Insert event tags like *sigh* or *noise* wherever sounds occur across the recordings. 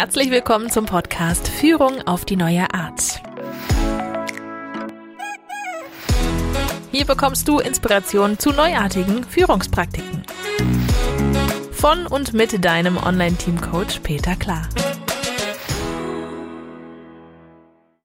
Herzlich willkommen zum Podcast Führung auf die neue Art. Hier bekommst du Inspiration zu neuartigen Führungspraktiken. Von und mit deinem Online-Team-Coach Peter Klar.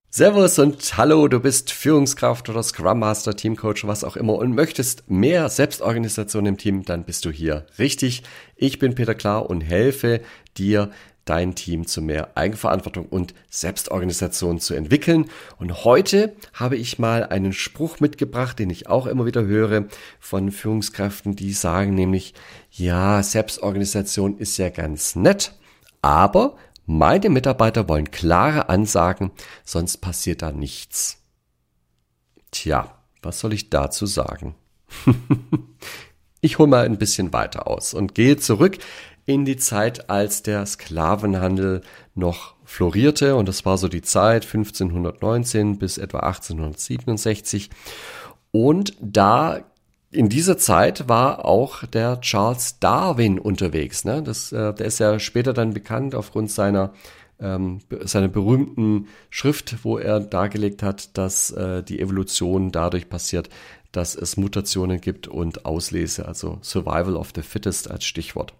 Servus und hallo, du bist Führungskraft oder Scrum Master, Teamcoach, was auch immer und möchtest mehr Selbstorganisation im Team, dann bist du hier richtig. Ich bin Peter Klar und helfe dir, dein Team zu mehr Eigenverantwortung und Selbstorganisation zu entwickeln. Und heute habe ich mal einen Spruch mitgebracht, den ich auch immer wieder höre von Führungskräften, die sagen nämlich, ja, Selbstorganisation ist ja ganz nett, aber meine Mitarbeiter wollen klare Ansagen, sonst passiert da nichts. Tja, was soll ich dazu sagen? *laughs* ich hole mal ein bisschen weiter aus und gehe zurück in die Zeit, als der Sklavenhandel noch florierte. Und das war so die Zeit 1519 bis etwa 1867. Und da in dieser Zeit war auch der Charles Darwin unterwegs. Ne? Das, äh, der ist ja später dann bekannt aufgrund seiner ähm, seiner berühmten Schrift, wo er dargelegt hat, dass äh, die Evolution dadurch passiert, dass es Mutationen gibt und Auslese, also Survival of the Fittest als Stichwort.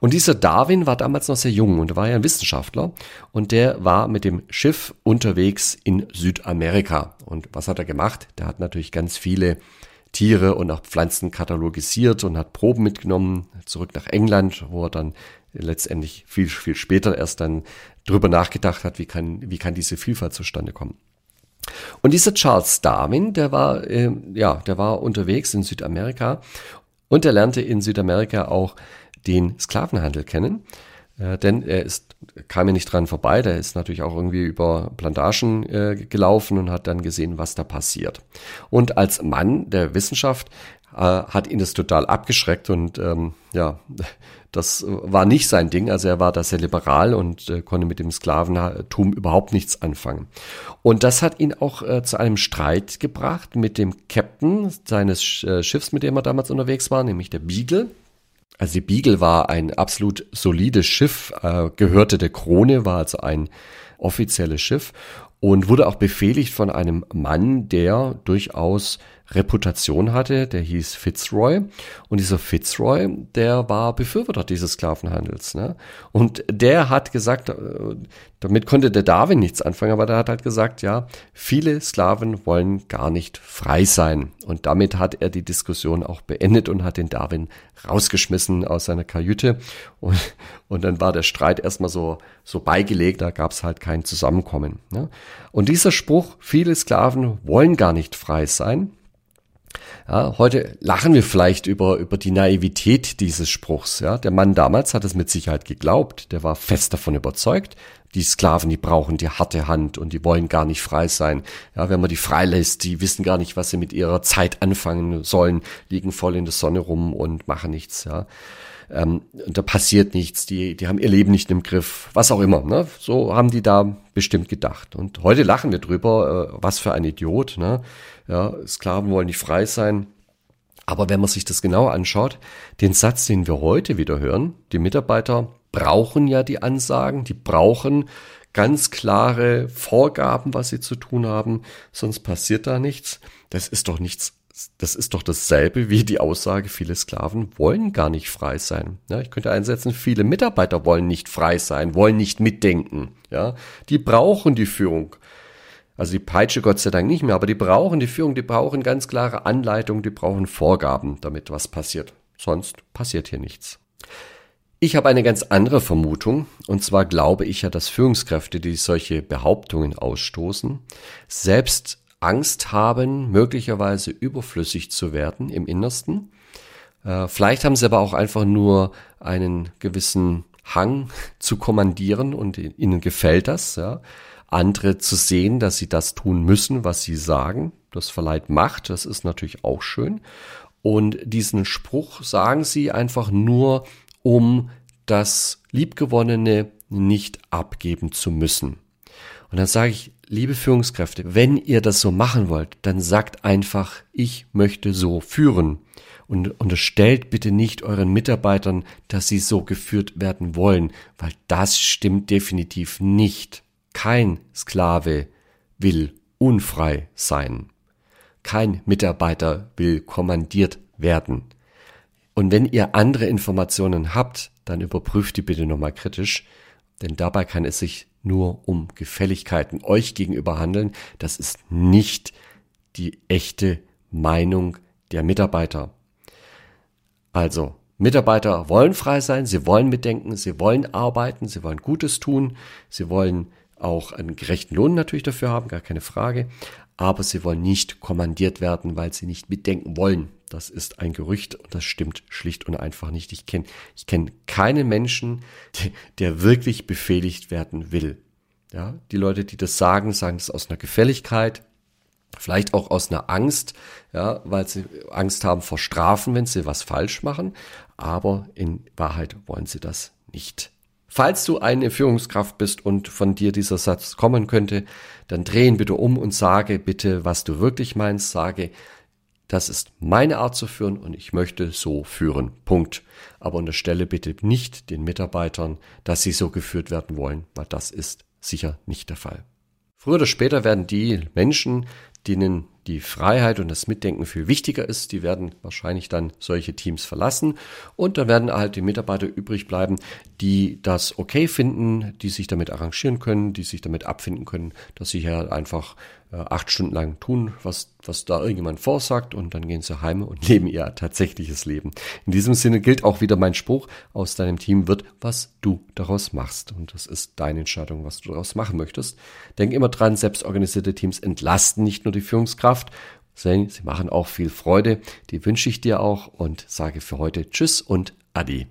Und dieser Darwin war damals noch sehr jung und war ja ein Wissenschaftler und der war mit dem Schiff unterwegs in Südamerika. Und was hat er gemacht? Der hat natürlich ganz viele Tiere und auch Pflanzen katalogisiert und hat Proben mitgenommen, zurück nach England, wo er dann letztendlich viel, viel später erst dann drüber nachgedacht hat, wie kann, wie kann diese Vielfalt zustande kommen. Und dieser Charles Darwin, der war, äh, ja, der war unterwegs in Südamerika und er lernte in Südamerika auch den Sklavenhandel kennen. Äh, denn er ist, kam ja nicht dran vorbei, der ist natürlich auch irgendwie über Plantagen äh, gelaufen und hat dann gesehen, was da passiert. Und als Mann der Wissenschaft äh, hat ihn das total abgeschreckt und ähm, ja, *laughs* das war nicht sein Ding. Also er war da sehr liberal und äh, konnte mit dem Sklaventum überhaupt nichts anfangen. Und das hat ihn auch äh, zu einem Streit gebracht mit dem Captain seines äh, Schiffs, mit dem er damals unterwegs war, nämlich der Beagle. Also die Beagle war ein absolut solides Schiff, äh, gehörte der Krone, war also ein offizielles Schiff und wurde auch befehligt von einem Mann, der durchaus Reputation hatte, der hieß Fitzroy. Und dieser Fitzroy, der war Befürworter dieses Sklavenhandels. Ne? Und der hat gesagt, äh, damit konnte der Darwin nichts anfangen, aber der hat halt gesagt, ja, viele Sklaven wollen gar nicht frei sein. Und damit hat er die Diskussion auch beendet und hat den Darwin rausgeschmissen aus seiner Kajüte. Und, und dann war der Streit erstmal so, so beigelegt, da gab es halt kein Zusammenkommen. Ne? Und dieser Spruch, viele Sklaven wollen gar nicht frei sein, ja, heute lachen wir vielleicht über, über die Naivität dieses Spruchs. Ja, der Mann damals hat es mit Sicherheit geglaubt. Der war fest davon überzeugt. Die Sklaven, die brauchen die harte Hand und die wollen gar nicht frei sein. Ja, wenn man die freilässt, die wissen gar nicht, was sie mit ihrer Zeit anfangen sollen, liegen voll in der Sonne rum und machen nichts. Ja, ähm, da passiert nichts. Die, die haben ihr Leben nicht im Griff, was auch immer. Ne? So haben die da bestimmt gedacht. Und heute lachen wir drüber, äh, was für ein Idiot. Ne? Ja, Sklaven wollen nicht frei sein. Aber wenn man sich das genauer anschaut, den Satz, den wir heute wieder hören, die Mitarbeiter brauchen ja die Ansagen, die brauchen ganz klare Vorgaben, was sie zu tun haben, sonst passiert da nichts. Das ist doch nichts, das ist doch dasselbe wie die Aussage, viele Sklaven wollen gar nicht frei sein. Ja, ich könnte einsetzen, viele Mitarbeiter wollen nicht frei sein, wollen nicht mitdenken. Ja, die brauchen die Führung. Also die Peitsche Gott sei Dank nicht mehr, aber die brauchen die Führung, die brauchen ganz klare Anleitungen, die brauchen Vorgaben, damit was passiert. Sonst passiert hier nichts. Ich habe eine ganz andere Vermutung, und zwar glaube ich ja, dass Führungskräfte, die solche Behauptungen ausstoßen, selbst Angst haben, möglicherweise überflüssig zu werden im Innersten. Äh, vielleicht haben sie aber auch einfach nur einen gewissen Hang *laughs* zu kommandieren und ihnen gefällt das, ja andere zu sehen, dass sie das tun müssen, was sie sagen. Das verleiht Macht, das ist natürlich auch schön. Und diesen Spruch sagen sie einfach nur, um das Liebgewonnene nicht abgeben zu müssen. Und dann sage ich, liebe Führungskräfte, wenn ihr das so machen wollt, dann sagt einfach, ich möchte so führen. Und unterstellt bitte nicht euren Mitarbeitern, dass sie so geführt werden wollen, weil das stimmt definitiv nicht. Kein Sklave will unfrei sein. Kein Mitarbeiter will kommandiert werden. Und wenn ihr andere Informationen habt, dann überprüft die bitte nochmal kritisch, denn dabei kann es sich nur um Gefälligkeiten euch gegenüber handeln. Das ist nicht die echte Meinung der Mitarbeiter. Also, Mitarbeiter wollen frei sein, sie wollen mitdenken, sie wollen arbeiten, sie wollen Gutes tun, sie wollen auch einen gerechten Lohn natürlich dafür haben, gar keine Frage, aber sie wollen nicht kommandiert werden, weil sie nicht mitdenken wollen. Das ist ein Gerücht und das stimmt schlicht und einfach nicht. Ich kenne ich kenn keinen Menschen, der, wirklich befehligt werden will. Ja, die Leute, die das sagen, sagen das aus einer Gefälligkeit, vielleicht auch aus einer Angst, ja, weil sie Angst haben vor Strafen, wenn sie was falsch machen. Aber in Wahrheit wollen sie das nicht. Falls du eine Führungskraft bist und von dir dieser Satz kommen könnte, dann drehen bitte um und sage bitte, was du wirklich meinst. Sage, das ist meine Art zu führen und ich möchte so führen. Punkt. Aber unterstelle bitte nicht den Mitarbeitern, dass sie so geführt werden wollen, weil das ist sicher nicht der Fall. Früher oder später werden die Menschen, denen die Freiheit und das Mitdenken viel wichtiger ist, die werden wahrscheinlich dann solche Teams verlassen und dann werden halt die Mitarbeiter übrig bleiben, die das okay finden, die sich damit arrangieren können, die sich damit abfinden können, dass sie hier einfach äh, acht Stunden lang tun, was, was da irgendjemand vorsagt und dann gehen sie heim und *laughs* leben ihr tatsächliches Leben. In diesem Sinne gilt auch wieder mein Spruch, aus deinem Team wird, was du daraus machst. Und das ist deine Entscheidung, was du daraus machen möchtest. Denk immer dran, selbstorganisierte Teams entlasten nicht nur die Führungskraft, sondern sie machen auch viel Freude. Die wünsche ich dir auch und sage für heute Tschüss und Adi.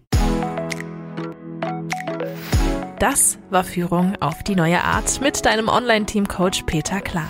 Das war Führung auf die neue Art mit deinem Online-Team-Coach Peter Klar.